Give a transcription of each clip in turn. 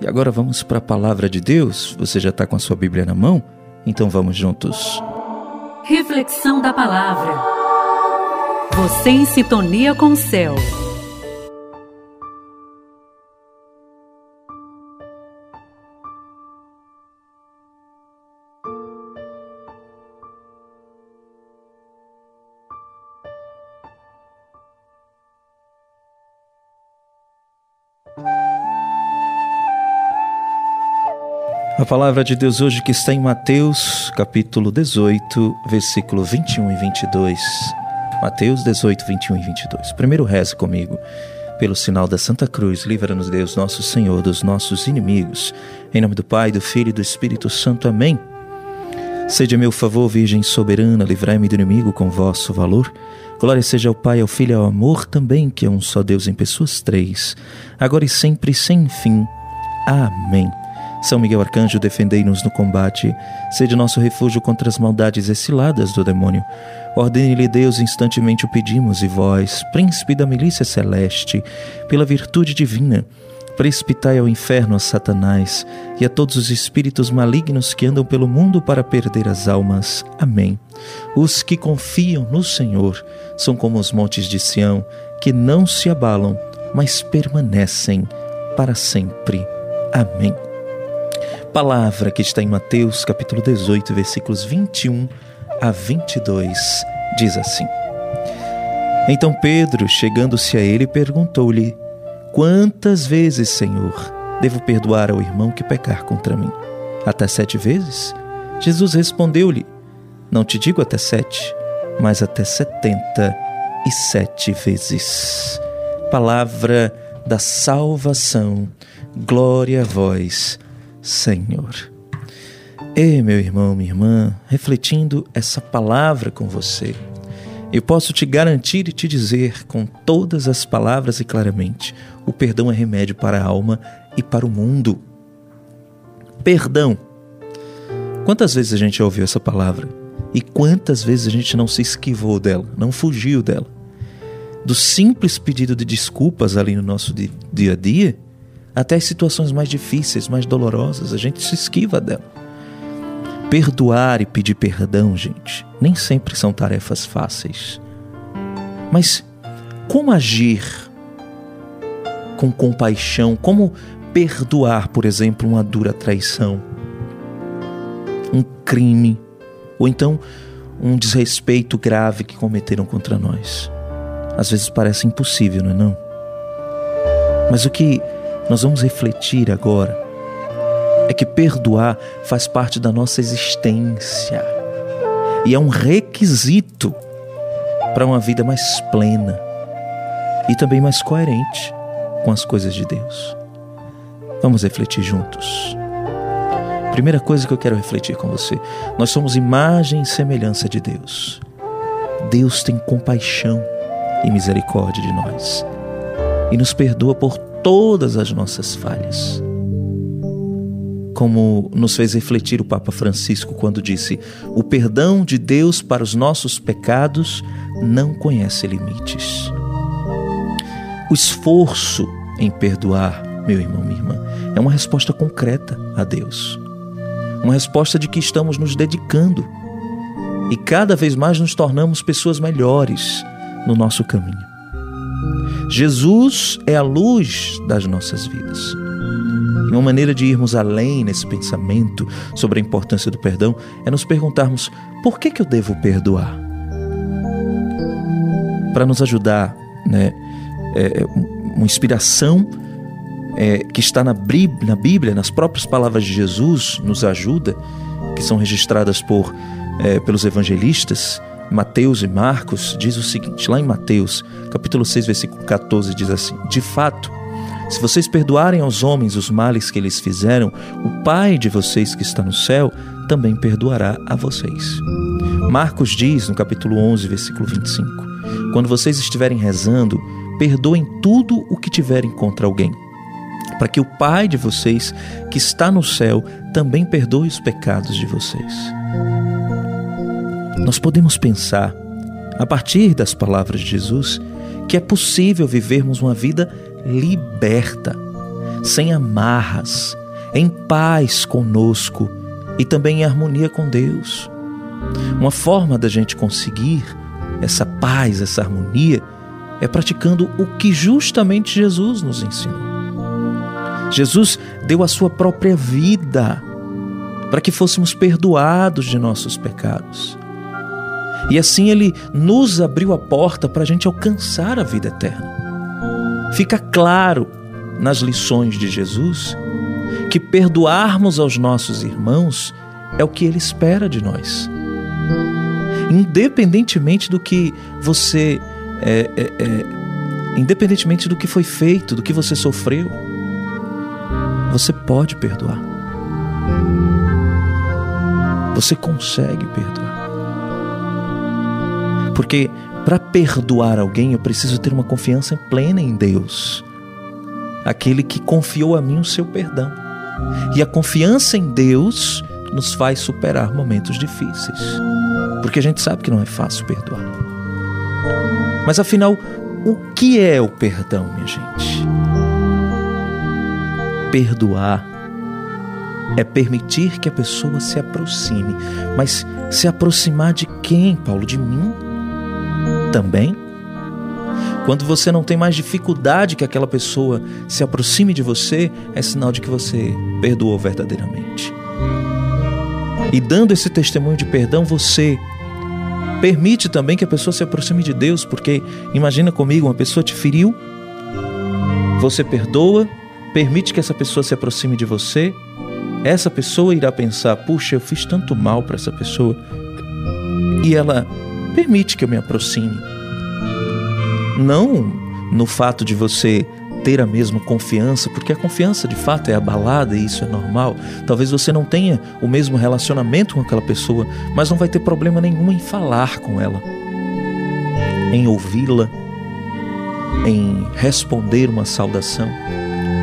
E agora vamos para a palavra de Deus. Você já está com a sua Bíblia na mão? Então vamos juntos. Reflexão da palavra. Você em sintonia com o céu. A palavra de Deus hoje que está em Mateus, capítulo 18, versículo 21 e 22. Mateus 18, 21 e 22. Primeiro reze comigo. Pelo sinal da Santa Cruz, livra-nos Deus, nosso Senhor, dos nossos inimigos. Em nome do Pai, do Filho e do Espírito Santo. Amém. Seja meu favor, Virgem soberana, livrai-me do inimigo com vosso valor. Glória seja ao Pai, ao Filho e ao amor também, que é um só Deus em pessoas três, agora e sempre sem fim. Amém. São Miguel Arcanjo, defendei-nos no combate, sede nosso refúgio contra as maldades exiladas do demônio. Ordene-lhe Deus, instantemente o pedimos, e vós, príncipe da milícia celeste, pela virtude divina, precipitai ao inferno a Satanás e a todos os espíritos malignos que andam pelo mundo para perder as almas. Amém. Os que confiam no Senhor são como os montes de Sião, que não se abalam, mas permanecem para sempre. Amém palavra que está em Mateus capítulo 18, versículos 21 a 22, diz assim: Então Pedro, chegando-se a ele, perguntou-lhe: Quantas vezes, Senhor, devo perdoar ao irmão que pecar contra mim? Até sete vezes? Jesus respondeu-lhe: Não te digo até sete, mas até setenta e sete vezes. Palavra da salvação, glória a vós Senhor. E meu irmão, minha irmã, refletindo essa palavra com você, eu posso te garantir e te dizer com todas as palavras e claramente: o perdão é remédio para a alma e para o mundo. Perdão. Quantas vezes a gente já ouviu essa palavra? E quantas vezes a gente não se esquivou dela, não fugiu dela? Do simples pedido de desculpas ali no nosso dia a dia, até as situações mais difíceis, mais dolorosas, a gente se esquiva dela. Perdoar e pedir perdão, gente, nem sempre são tarefas fáceis. Mas como agir com compaixão? Como perdoar, por exemplo, uma dura traição, um crime, ou então um desrespeito grave que cometeram contra nós? Às vezes parece impossível, não é não? Mas o que nós vamos refletir agora é que perdoar faz parte da nossa existência e é um requisito para uma vida mais plena e também mais coerente com as coisas de Deus. Vamos refletir juntos. Primeira coisa que eu quero refletir com você: nós somos imagem e semelhança de Deus. Deus tem compaixão e misericórdia de nós e nos perdoa por todas as nossas falhas. Como nos fez refletir o Papa Francisco quando disse: o perdão de Deus para os nossos pecados não conhece limites. O esforço em perdoar, meu irmão, minha irmã, é uma resposta concreta a Deus. Uma resposta de que estamos nos dedicando e cada vez mais nos tornamos pessoas melhores no nosso caminho. Jesus é a luz das nossas vidas. E uma maneira de irmos além nesse pensamento sobre a importância do perdão é nos perguntarmos: por que, que eu devo perdoar? Para nos ajudar, né, é, uma inspiração é, que está na, na Bíblia, nas próprias palavras de Jesus, nos ajuda, que são registradas por, é, pelos evangelistas, Mateus e Marcos, diz o seguinte, lá em Mateus, capítulo 6, versículo 14, diz assim: De fato, se vocês perdoarem aos homens os males que eles fizeram, o Pai de vocês que está no céu também perdoará a vocês. Marcos diz no capítulo 11, versículo 25: Quando vocês estiverem rezando, perdoem tudo o que tiverem contra alguém, para que o Pai de vocês que está no céu também perdoe os pecados de vocês nós podemos pensar, a partir das palavras de Jesus, que é possível vivermos uma vida liberta, sem amarras, em paz conosco e também em harmonia com Deus. Uma forma da gente conseguir essa paz, essa harmonia, é praticando o que justamente Jesus nos ensinou. Jesus deu a sua própria vida para que fôssemos perdoados de nossos pecados. E assim ele nos abriu a porta para a gente alcançar a vida eterna. Fica claro nas lições de Jesus que perdoarmos aos nossos irmãos é o que ele espera de nós. Independentemente do que você. É, é, é, independentemente do que foi feito, do que você sofreu, você pode perdoar. Você consegue perdoar. Porque para perdoar alguém eu preciso ter uma confiança plena em Deus, aquele que confiou a mim o seu perdão. E a confiança em Deus nos faz superar momentos difíceis, porque a gente sabe que não é fácil perdoar. Mas afinal, o que é o perdão, minha gente? Perdoar é permitir que a pessoa se aproxime. Mas se aproximar de quem, Paulo? De mim? Também? Quando você não tem mais dificuldade que aquela pessoa se aproxime de você, é sinal de que você perdoou verdadeiramente. E dando esse testemunho de perdão, você permite também que a pessoa se aproxime de Deus, porque imagina comigo, uma pessoa te feriu, você perdoa, permite que essa pessoa se aproxime de você, essa pessoa irá pensar: puxa, eu fiz tanto mal para essa pessoa, e ela permite que eu me aproxime. Não no fato de você ter a mesma confiança, porque a confiança de fato é abalada e isso é normal. Talvez você não tenha o mesmo relacionamento com aquela pessoa, mas não vai ter problema nenhum em falar com ela, em ouvi-la, em responder uma saudação.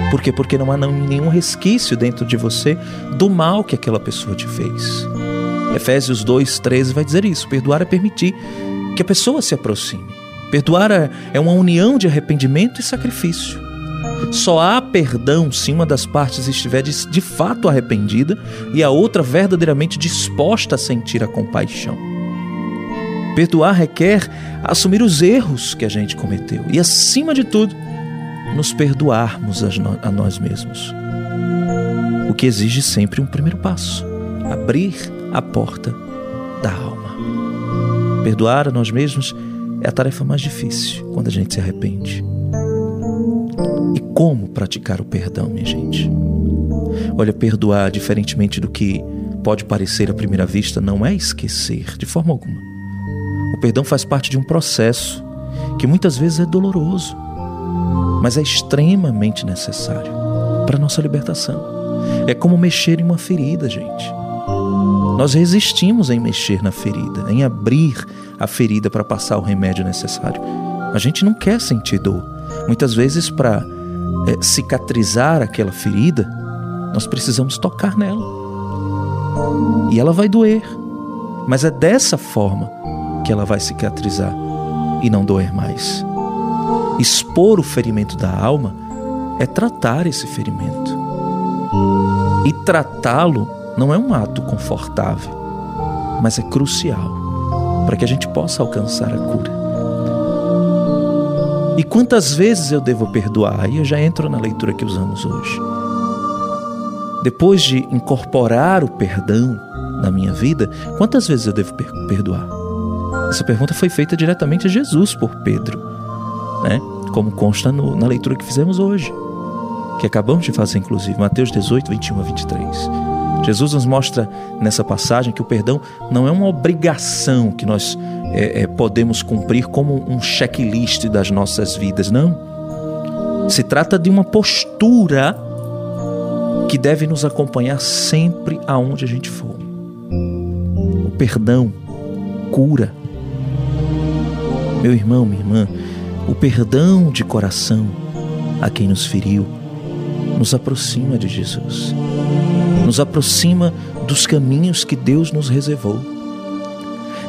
Por quê? Porque não há nenhum resquício dentro de você do mal que aquela pessoa te fez. Efésios 2,13 vai dizer isso: perdoar é permitir que a pessoa se aproxime. Perdoar é, é uma união de arrependimento e sacrifício. Só há perdão se uma das partes estiver de, de fato arrependida e a outra verdadeiramente disposta a sentir a compaixão. Perdoar requer assumir os erros que a gente cometeu e, acima de tudo, nos perdoarmos a nós mesmos. O que exige sempre um primeiro passo: abrir a porta da alma. Perdoar a nós mesmos é a tarefa mais difícil quando a gente se arrepende. E como praticar o perdão, minha gente? Olha, perdoar, diferentemente do que pode parecer à primeira vista, não é esquecer, de forma alguma. O perdão faz parte de um processo que muitas vezes é doloroso mas é extremamente necessário para nossa libertação. É como mexer em uma ferida, gente. Nós resistimos em mexer na ferida, em abrir a ferida para passar o remédio necessário. A gente não quer sentir dor. Muitas vezes, para é, cicatrizar aquela ferida, nós precisamos tocar nela. E ela vai doer. Mas é dessa forma que ela vai cicatrizar e não doer mais. Expor o ferimento da alma é tratar esse ferimento. E tratá-lo não é um ato confortável, mas é crucial para que a gente possa alcançar a cura. E quantas vezes eu devo perdoar? Aí eu já entro na leitura que usamos hoje. Depois de incorporar o perdão na minha vida, quantas vezes eu devo perdoar? Essa pergunta foi feita diretamente a Jesus por Pedro né? como consta no, na leitura que fizemos hoje, que acabamos de fazer, inclusive, Mateus 18, 21 a 23. Jesus nos mostra nessa passagem que o perdão não é uma obrigação que nós é, é, podemos cumprir como um checklist das nossas vidas, não. Se trata de uma postura que deve nos acompanhar sempre aonde a gente for. O perdão cura. Meu irmão, minha irmã, o perdão de coração a quem nos feriu nos aproxima de Jesus, nos aproxima dos caminhos que Deus nos reservou.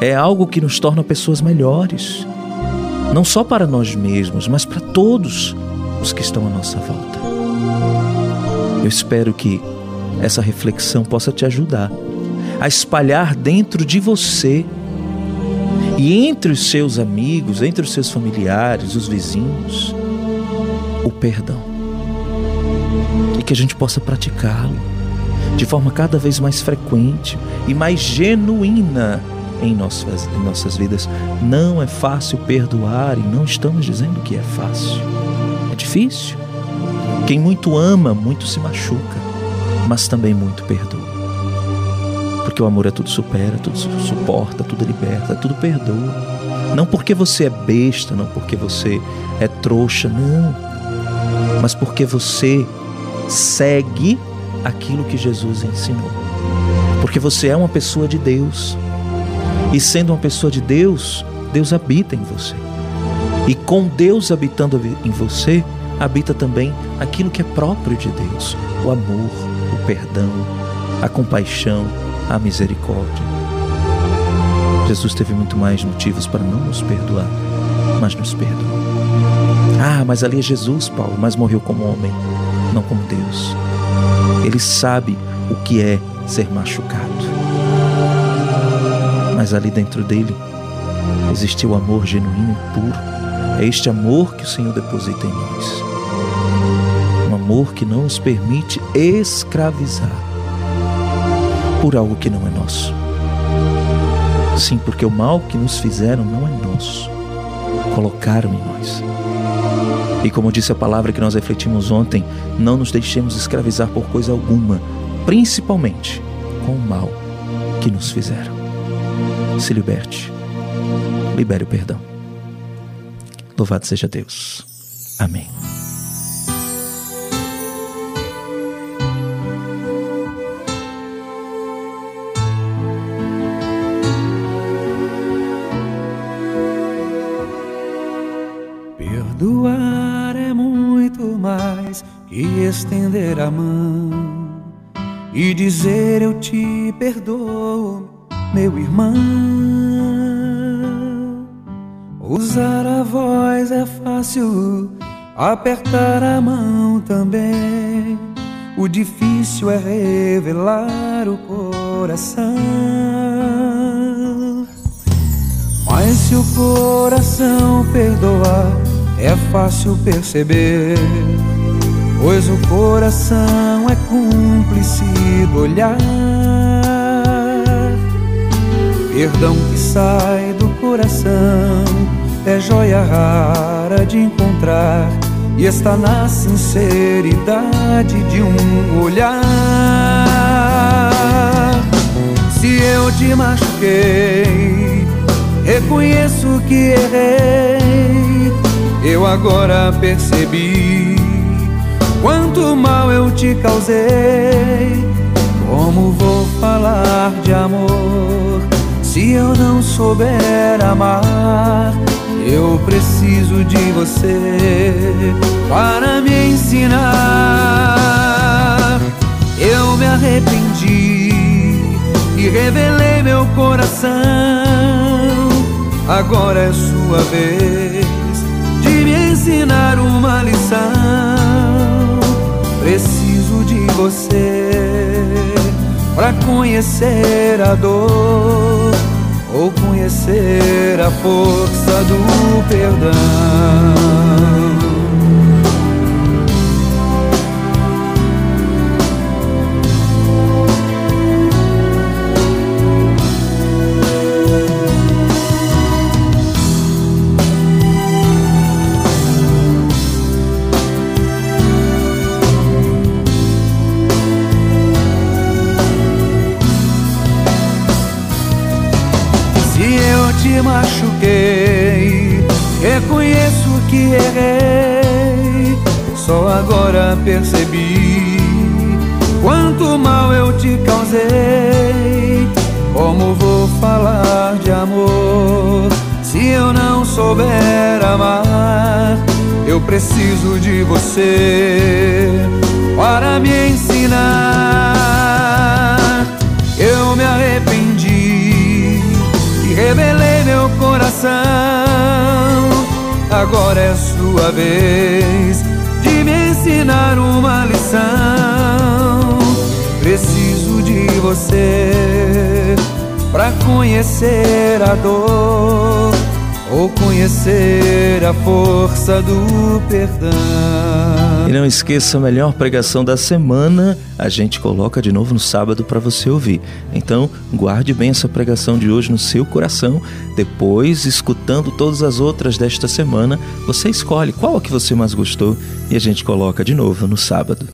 É algo que nos torna pessoas melhores, não só para nós mesmos, mas para todos os que estão à nossa volta. Eu espero que essa reflexão possa te ajudar a espalhar dentro de você e entre os seus amigos, entre os seus familiares, os vizinhos, o perdão. E que a gente possa praticá-lo de forma cada vez mais frequente e mais genuína em nossas, em nossas vidas. Não é fácil perdoar e não estamos dizendo que é fácil. É difícil. Quem muito ama, muito se machuca, mas também muito perdoa. Porque o amor é tudo supera, tudo suporta, tudo liberta, tudo perdoa. Não porque você é besta, não porque você é trouxa, não. Mas porque você segue aquilo que Jesus ensinou. Porque você é uma pessoa de Deus. E sendo uma pessoa de Deus, Deus habita em você. E com Deus habitando em você, habita também aquilo que é próprio de Deus: o amor, o perdão, a compaixão, a misericórdia. Jesus teve muito mais motivos para não nos perdoar, mas nos perdoou. Ah, mas ali é Jesus, Paulo, mas morreu como homem, não como Deus. Ele sabe o que é ser machucado mas ali dentro dele existiu amor genuíno e puro. É este amor que o Senhor deposita em nós. Um amor que não nos permite escravizar por algo que não é nosso. Sim, porque o mal que nos fizeram não é nosso. Colocaram em nós. E como disse a palavra que nós refletimos ontem, não nos deixemos escravizar por coisa alguma, principalmente com o mal que nos fizeram se liberte. Libere o perdão. Louvado seja Deus. Amém. Que estender a mão e dizer eu te perdoo meu irmão. Usar a voz é fácil, apertar a mão também. O difícil é revelar o coração. Mas se o coração perdoar, é fácil perceber. Pois o coração é cúmplice do olhar. Perdão que sai do coração é joia rara de encontrar e está na sinceridade de um olhar. Se eu te machuquei, reconheço que errei. Eu agora percebi quanto mal eu te causei. Como vou falar de amor? Se eu não souber amar, eu preciso de você para me ensinar. Eu me arrependi e revelei meu coração. Agora é sua vez de me ensinar uma lição. Preciso de você para conhecer a dor ou conhecer a força do perdão. Percebi quanto mal eu te causei. Como vou falar de amor se eu não souber amar? Eu preciso de você para me ensinar. Eu me arrependi e revelei meu coração. Agora é sua vez me ensinar uma lição. Preciso de você para conhecer a dor ou conhecer a força do perdão. E não esqueça a melhor pregação da semana, a gente coloca de novo no sábado para você ouvir. Então, guarde bem essa pregação de hoje no seu coração. Depois, escutando todas as outras desta semana, você escolhe qual a que você mais gostou e a gente coloca de novo no sábado.